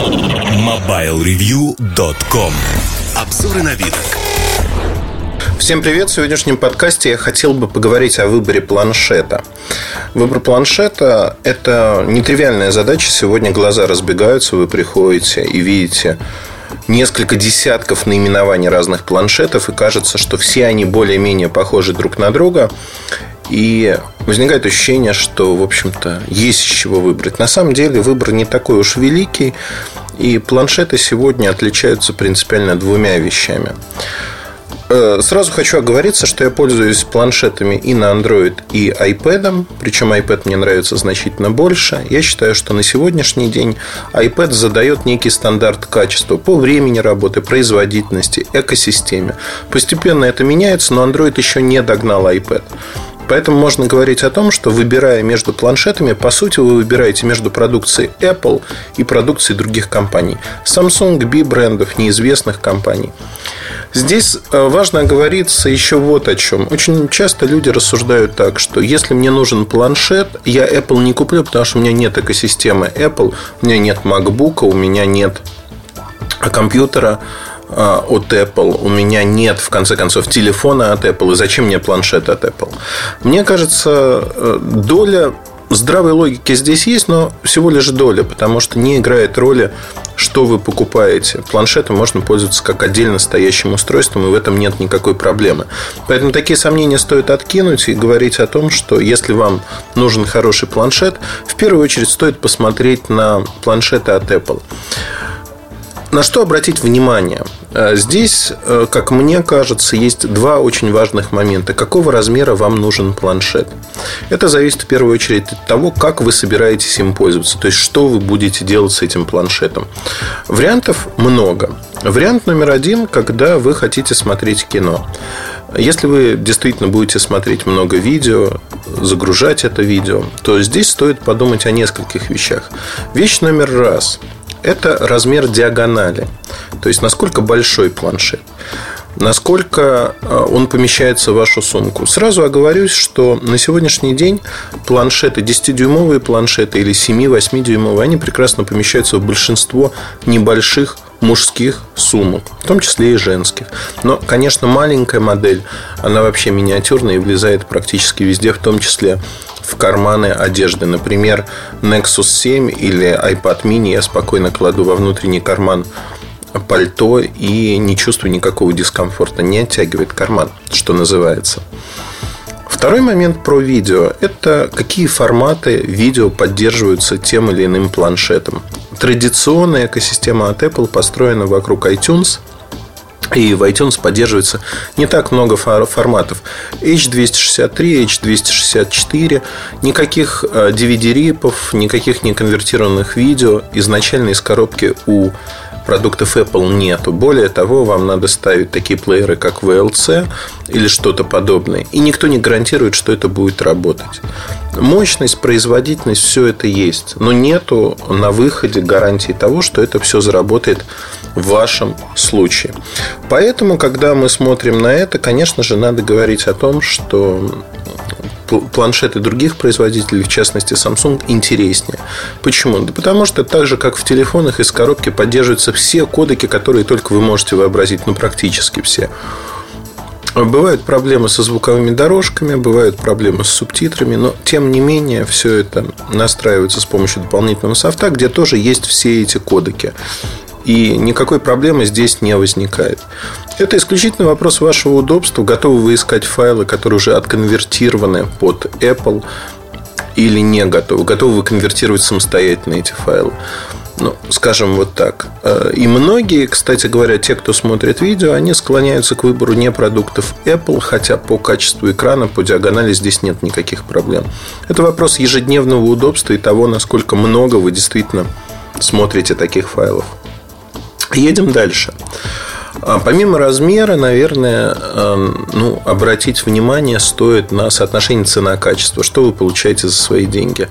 MobileReview.com Обзоры на вид. Всем привет! В сегодняшнем подкасте я хотел бы поговорить о выборе планшета. Выбор планшета – это нетривиальная задача. Сегодня глаза разбегаются, вы приходите и видите несколько десятков наименований разных планшетов, и кажется, что все они более-менее похожи друг на друга. И возникает ощущение, что, в общем-то, есть из чего выбрать. На самом деле выбор не такой уж великий, и планшеты сегодня отличаются принципиально двумя вещами. Э, сразу хочу оговориться, что я пользуюсь планшетами и на Android, и iPad. Причем iPad мне нравится значительно больше. Я считаю, что на сегодняшний день iPad задает некий стандарт качества по времени работы, производительности, экосистеме. Постепенно это меняется, но Android еще не догнал iPad. Поэтому можно говорить о том, что выбирая между планшетами, по сути, вы выбираете между продукцией Apple и продукцией других компаний. Samsung, B брендов, неизвестных компаний. Здесь э, важно оговориться еще вот о чем. Очень часто люди рассуждают так, что если мне нужен планшет, я Apple не куплю, потому что у меня нет экосистемы Apple, у меня нет MacBook, у меня нет компьютера от Apple, у меня нет, в конце концов, телефона от Apple, и зачем мне планшет от Apple? Мне кажется, э, доля здравой логики здесь есть, но всего лишь доля, потому что не играет роли, что вы покупаете. Планшетом можно пользоваться как отдельно стоящим устройством, и в этом нет никакой проблемы. Поэтому такие сомнения стоит откинуть и говорить о том, что если вам нужен хороший планшет, в первую очередь стоит посмотреть на планшеты от Apple. На что обратить внимание? Э, здесь, э, как мне кажется, есть два очень важных момента. Какого размера вам нужен планшет? Это зависит в первую очередь от того, как вы собираетесь им пользоваться. То есть, что вы будете делать с этим планшетом. Вариантов много. Вариант номер один, когда вы хотите смотреть кино. Если вы действительно будете смотреть много видео, загружать это видео, то здесь стоит подумать о нескольких вещах. Вещь номер раз – это размер диагонали. То есть, насколько большой планшет. Насколько э, он помещается в вашу сумку. Сразу оговорюсь, что на сегодняшний день планшеты, 10-дюймовые планшеты или 7-8-дюймовые, они прекрасно помещаются в большинство небольших мужских сумок, в том числе и женских. Но, конечно, маленькая модель, она вообще миниатюрная и влезает практически везде, в том числе в карманы одежды. Например, Nexus 7 или iPad mini я спокойно кладу во внутренний карман пальто и не чувствую никакого дискомфорта. Не оттягивает карман, что называется. Второй момент про видео – это какие форматы видео поддерживаются тем или иным планшетом. Традиционная экосистема от Apple построена вокруг iTunes – и в iTunes поддерживается не так много форматов. H263, H264, никаких DVD-рипов, э, никаких неконвертированных видео изначально из коробки у продуктов Apple нету. Более того, вам надо ставить такие плееры, как VLC или что-то подобное. И никто не гарантирует, что это будет работать. Мощность, производительность, все это есть. Но нету на выходе гарантии того, что это все заработает в вашем случае. Поэтому, когда мы смотрим на это, конечно же, надо говорить о том, что планшеты других производителей, в частности Samsung, интереснее. Почему? Да потому что так же, как в телефонах из коробки поддерживаются все кодеки, которые только вы можете вообразить, ну практически все. Бывают проблемы со звуковыми дорожками, бывают проблемы с субтитрами, но тем не менее все это настраивается с помощью дополнительного софта, где тоже есть все эти кодеки. И никакой проблемы здесь не возникает. Это исключительно вопрос вашего удобства. Готовы вы искать файлы, которые уже отконвертированы под Apple или не готовы? Готовы вы конвертировать самостоятельно эти файлы? Ну, скажем вот так. Э, и многие, кстати говоря, те, кто смотрит видео, они склоняются к выбору не продуктов Apple, хотя по качеству экрана, по диагонали здесь нет никаких проблем. Это вопрос ежедневного удобства и того, насколько много вы действительно смотрите таких файлов. Едем дальше. А помимо размера, наверное, эм, ну, обратить внимание стоит на соотношение цена-качество. Что вы получаете за свои деньги?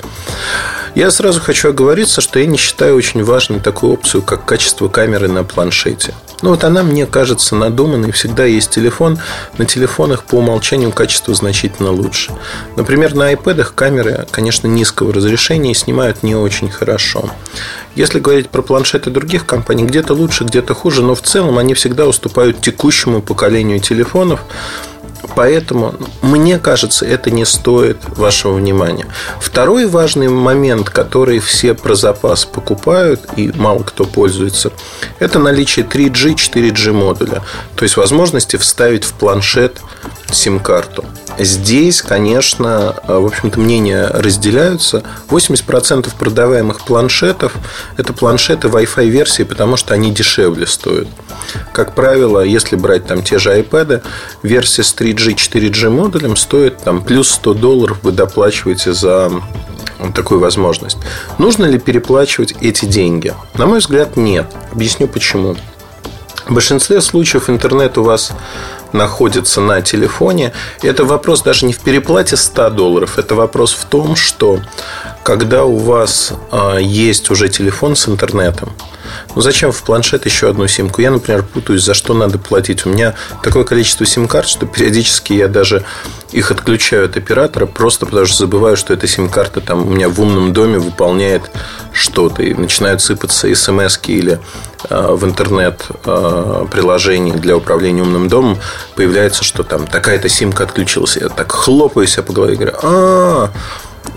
Я сразу хочу оговориться, что я не считаю очень важной такую опцию, как качество камеры на планшете. Ну вот она мне кажется надуманной. Всегда есть телефон. На телефонах по умолчанию качество значительно лучше. Например, на iPad камеры, конечно, низкого разрешения и снимают не очень хорошо. Если говорить про планшеты других компаний, где-то лучше, где-то хуже, но в целом они всегда уступают текущему поколению телефонов. Поэтому, мне кажется, это не стоит вашего внимания. Второй важный момент, который все про запас покупают и мало кто пользуется, это наличие 3G, 4G модуля. То есть возможности вставить в планшет сим-карту. Здесь, конечно, в общем-то, мнения разделяются. 80% продаваемых планшетов – это планшеты Wi-Fi версии, потому что они дешевле стоят. Как правило, если брать там те же iPad, версия с 3G, 4G модулем стоит там плюс 100 долларов вы доплачиваете за такую возможность. Нужно ли переплачивать эти деньги? На мой взгляд, нет. Объясню почему. В большинстве случаев интернет у вас находится на телефоне. Это вопрос даже не в переплате 100 долларов. Это вопрос в том, что когда у вас а, есть уже телефон с интернетом, ну зачем в планшет еще одну симку? Я, например, путаюсь, за что надо платить. У меня такое количество сим-карт, что периодически я даже их отключаю от оператора, просто потому что забываю, что эта сим-карта там у меня в умном доме выполняет что-то. И начинают сыпаться смс или э, в интернет э, приложении для управления умным домом появляется, что там такая-то симка отключилась. Я так хлопаю себя по голове и говорю, а,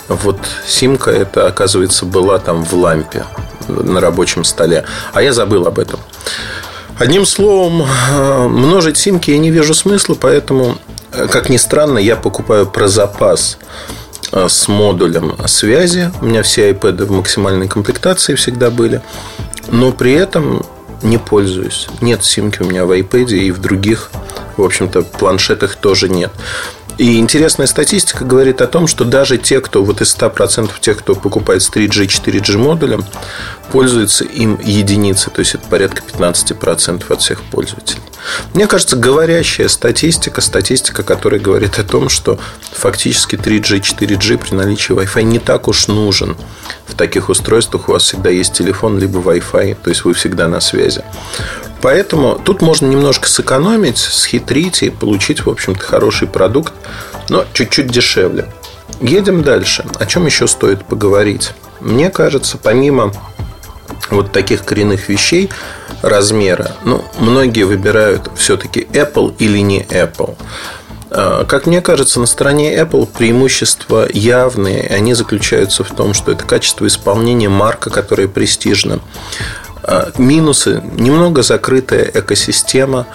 вот симка это, оказывается, была там в лампе на рабочем столе. А я забыл об этом. Одним словом, э, множить симки я не вижу смысла, поэтому, э, как ни странно, я покупаю про запас э, с модулем связи. У меня все iPad в максимальной комплектации всегда были. Но при этом не пользуюсь. Нет симки у меня в iPad и в других, в общем-то, планшетах тоже нет. И интересная статистика говорит о том, что даже те, кто вот из 100% тех, кто покупает с 3G, 4G модулем, пользуются им единицы, то есть это порядка 15% от всех пользователей. Мне кажется, говорящая статистика, статистика, которая говорит о том, что фактически 3G, 4G при наличии Wi-Fi не так уж нужен. В таких устройствах у вас всегда есть телефон, либо Wi-Fi, то есть вы всегда на связи. Поэтому тут можно немножко сэкономить, схитрить и получить, в общем-то, хороший продукт, но чуть-чуть дешевле. Едем дальше. О чем еще стоит поговорить? Мне кажется, помимо вот таких коренных вещей размера, ну, многие выбирают все-таки Apple или не Apple. А, как мне кажется, на стороне Apple преимущества явные. Они заключаются в том, что это качество исполнения марка, которая престижна. Минусы. Немного закрытая экосистема,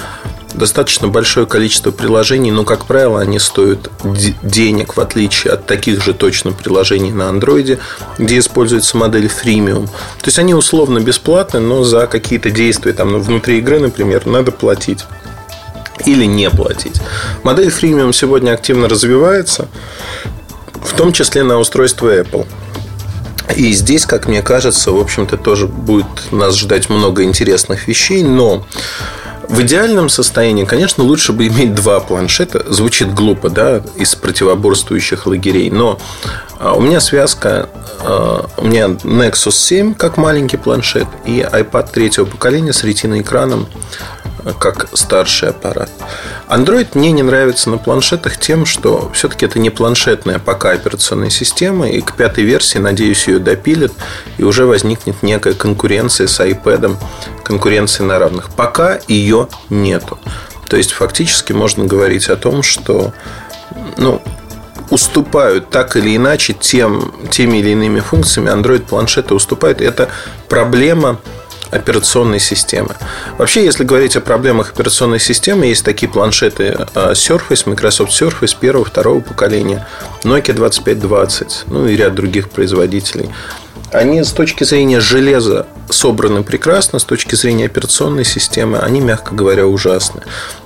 достаточно большое количество приложений, но, как правило, они стоят денег, в отличие от таких же точно приложений на андроиде, где используется модель freemium. То есть они условно бесплатны, но за какие-то действия там ну, внутри игры, например, надо платить или не платить. Модель freemium сегодня активно развивается, в том числе на устройство Apple. И здесь, как мне кажется, в общем-то, тоже будет нас ждать много интересных вещей, но в идеальном состоянии, конечно, лучше бы иметь два планшета. Звучит глупо, да, из противоборствующих лагерей. Но а, у меня связка, а, у меня Nexus 7 как маленький планшет и iPad третьего поколения с ретиноэкраном как старший аппарат. Android мне не нравится на планшетах тем, что все-таки это не планшетная пока операционная система, и к пятой версии, надеюсь, ее допилят, и уже возникнет некая конкуренция с iPad, конкуренция на равных. Пока ее нету. То есть, фактически можно говорить о том, что ну, уступают так или иначе тем, теми или иными функциями Android-планшеты уступают. Это проблема операционной системы. Вообще, если говорить о проблемах операционной системы, есть такие планшеты а, Surface, Microsoft Surface первого, второго поколения, Nokia 2520, ну и ряд других производителей. Они с точки зрения железа собраны прекрасно, с точки зрения операционной системы они, мягко говоря, ужасны.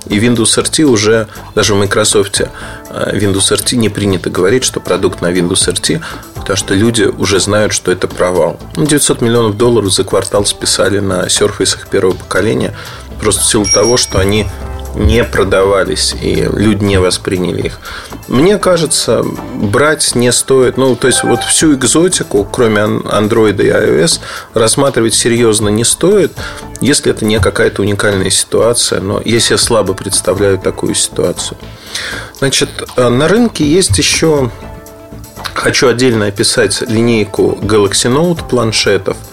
И Windows RT уже, даже в Microsoft а, Windows RT не принято говорить, что продукт на Windows RT потому что люди уже знают, что это провал. 900 ну, миллионов долларов за квартал списали на серфейсах первого поколения, просто в силу того, что они не продавались, и люди не восприняли их. Мне кажется, брать не стоит, ну, то есть, вот всю экзотику, кроме Android и iOS, рассматривать серьезно не стоит, если это не какая-то уникальная ситуация, но если я слабо представляю такую ситуацию. Значит, э, на рынке есть еще Хочу отдельно описать линейку Galaxy Note планшетов –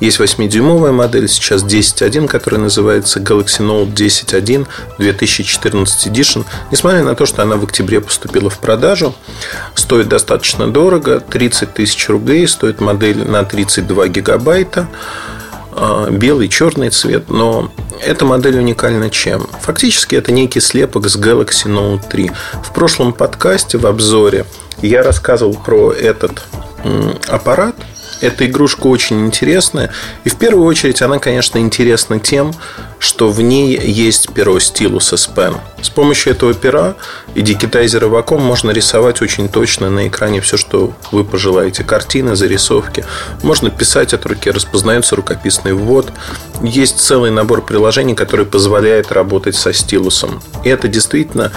есть 8-дюймовая модель, сейчас 10.1, которая называется Galaxy Note 10.1 2014 Edition. Несмотря на то, что она в октябре поступила в продажу, стоит достаточно дорого, 30 тысяч рублей, стоит модель на 32 гигабайта а, белый, черный цвет, но эта модель уникальна чем? Фактически это некий слепок с Galaxy Note 3. В прошлом подкасте в обзоре я рассказывал про этот аппарат, эта игрушка очень интересная. И в первую очередь она, конечно, интересна тем, что в ней есть перо стилуса с Pen. С помощью этого пера и дигитайзера Wacom можно рисовать очень точно на экране все, что вы пожелаете. Картины, зарисовки. Можно писать от руки, распознается рукописный ввод. Есть целый набор приложений, который позволяет работать со стилусом. И это действительно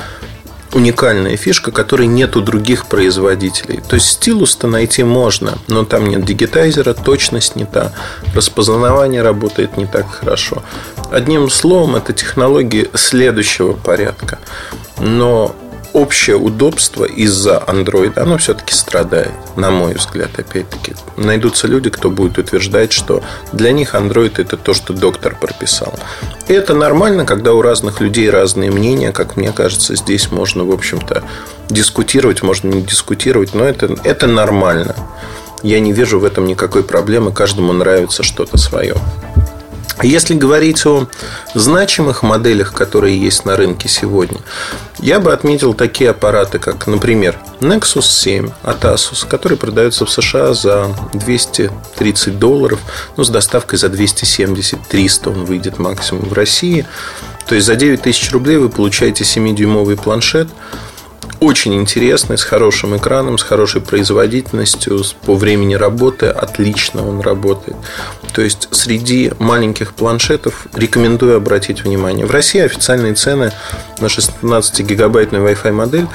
уникальная фишка, которой нет у других производителей. То есть стилус-то найти можно, но там нет дигитайзера, точность не та, распознавание работает не так хорошо. Одним словом, это технологии следующего порядка. Но общее удобство из-за Android, оно все-таки страдает, на мой взгляд, опять-таки. Найдутся люди, кто будет утверждать, что для них Android это то, что доктор прописал. И это нормально, когда у разных людей разные мнения, как мне кажется, здесь можно, в общем-то, дискутировать, можно не дискутировать, но это, это нормально. Я не вижу в этом никакой проблемы, каждому нравится что-то свое. Если говорить о значимых моделях, которые есть на рынке сегодня, я бы отметил такие аппараты, как, например, Nexus 7 от Asus, который продается в США за 230 долларов, ну, с доставкой за 270-300 он выйдет максимум в России. То есть за 9 тысяч рублей вы получаете 7-дюймовый планшет – очень интересный, с хорошим экраном, с хорошей производительностью, по времени работы отлично он работает. То есть среди маленьких планшетов рекомендую обратить внимание. В России официальные цены на 16-гигабайтную Wi-Fi модель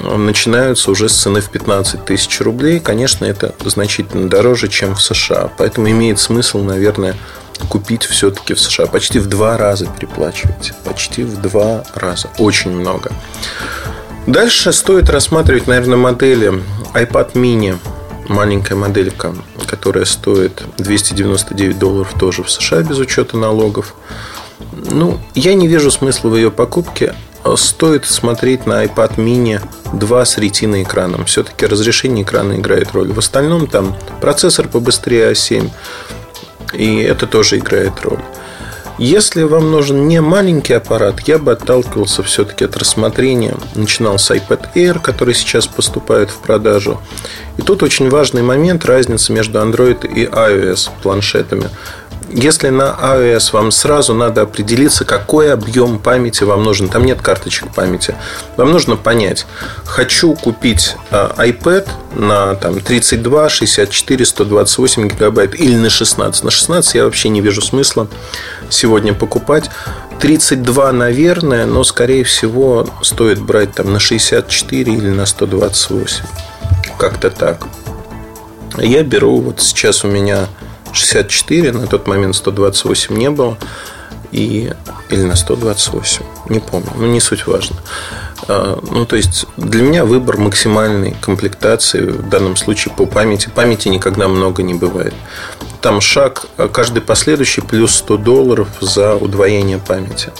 э, начинаются уже с цены в 15 тысяч рублей. Конечно, это значительно дороже, чем в США. Поэтому имеет смысл, наверное, купить все-таки в США. Почти в два раза переплачиваете. Почти в два раза. Очень много. Дальше стоит рассматривать, наверное, модели iPad mini маленькая моделька, которая стоит 299 долларов тоже в США без учета налогов. Ну, я не вижу смысла в ее покупке. Стоит смотреть на iPad mini 2 с ретиной экраном. Все-таки разрешение экрана играет роль. В остальном там процессор побыстрее A7. И это тоже играет роль. Если вам нужен не маленький аппарат, я бы отталкивался все-таки от рассмотрения. Начинал с iPad Air, который сейчас поступает в продажу. И тут очень важный момент разница между Android и iOS планшетами. Если на iOS вам сразу надо определиться, какой объем памяти вам нужен, там нет карточек памяти, вам нужно понять, хочу купить а, iPad на там, 32, 64, 128 гигабайт или на 16. На 16 я вообще не вижу смысла сегодня покупать. 32, наверное, но, скорее всего, стоит брать там на 64 или на 128. Как-то так. Я беру, вот сейчас у меня 64, на тот момент 128 не было. И, или на 128, не помню, но не суть важно. А, ну, то есть, для меня выбор максимальной комплектации в данном случае по памяти. Памяти никогда много не бывает. Там шаг, а каждый последующий плюс 100 долларов за удвоение памяти.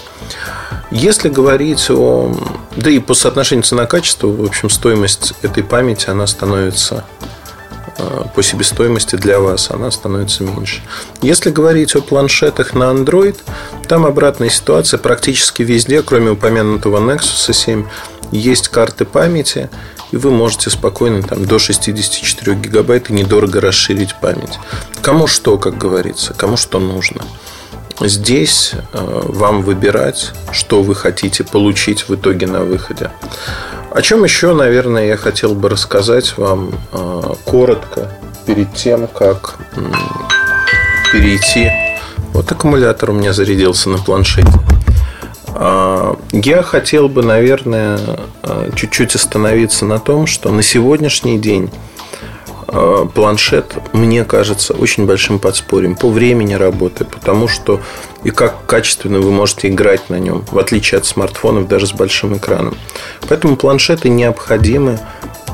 Если говорить о... Да и по соотношению цена-качество, в общем, стоимость этой памяти, она становится по себестоимости для вас она становится меньше. Если говорить о планшетах на Android, там обратная ситуация практически везде, кроме упомянутого Nexus 7, есть карты памяти, и вы можете спокойно там, до 64 гигабайт и недорого расширить память. Кому что, как говорится, кому что нужно. Здесь э, вам выбирать, что вы хотите получить в итоге на выходе. О чем еще, наверное, я хотел бы рассказать вам э, коротко перед тем, как перейти. Вот аккумулятор у меня зарядился на планшете. А, я хотел бы, наверное, э, чуть-чуть остановиться на том, что на сегодняшний день планшет, мне кажется, очень большим подспорьем по времени работы, потому что и как качественно вы можете играть на нем, в отличие от смартфонов даже с большим экраном. Поэтому планшеты необходимы,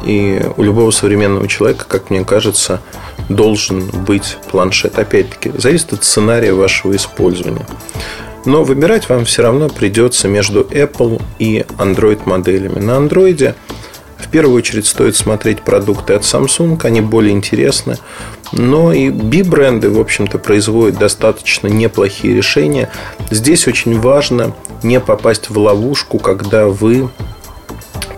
и у любого современного человека, как мне кажется, должен быть планшет. Опять-таки, зависит от сценария вашего использования. Но выбирать вам все равно придется между Apple и Android моделями. На Android в первую очередь стоит смотреть продукты от Samsung, они более интересны. Но и B-бренды, в общем-то, производят достаточно неплохие решения. Здесь очень важно не попасть в ловушку, когда вы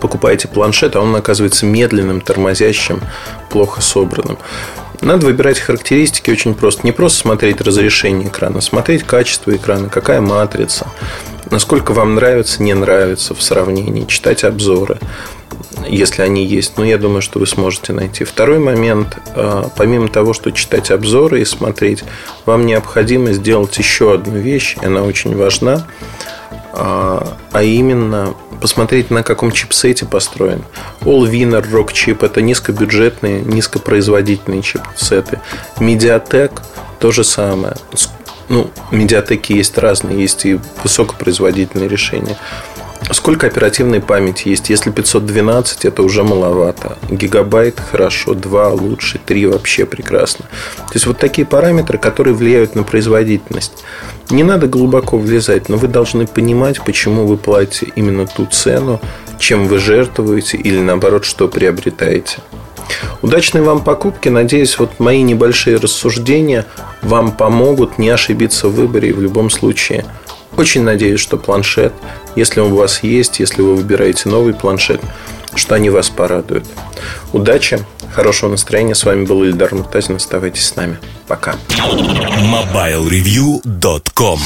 покупаете планшет, а он оказывается медленным, тормозящим, плохо собранным. Надо выбирать характеристики очень просто. Не просто смотреть разрешение экрана, смотреть качество экрана, какая матрица, насколько вам нравится, не нравится в сравнении, читать обзоры, если они есть. Но я думаю, что вы сможете найти. Второй момент, а, помимо того, что читать обзоры и смотреть, вам необходимо сделать еще одну вещь, и она очень важна, а, а именно посмотреть, на каком чипсете построен. All-Winner Rock Chip – это низкобюджетные, низкопроизводительные чипсеты. Mediatek – то же самое. Ну, медиатеки есть разные, есть и высокопроизводительные решения. Сколько оперативной памяти есть? Если 512, это уже маловато. Гигабайт хорошо, 2 лучше, 3 вообще прекрасно. То есть вот такие параметры, которые влияют на производительность. Не надо глубоко влезать, но вы должны понимать, почему вы платите именно ту цену, чем вы жертвуете или наоборот, что приобретаете. Удачной вам покупки. Надеюсь, вот мои небольшие рассуждения вам помогут не ошибиться в выборе и в любом случае – очень надеюсь, что планшет, если он у вас есть, если вы выбираете новый планшет, что они вас порадуют. Удачи, хорошего настроения. С вами был Ильдар Муртазин. Оставайтесь с нами. Пока. MobileReview.com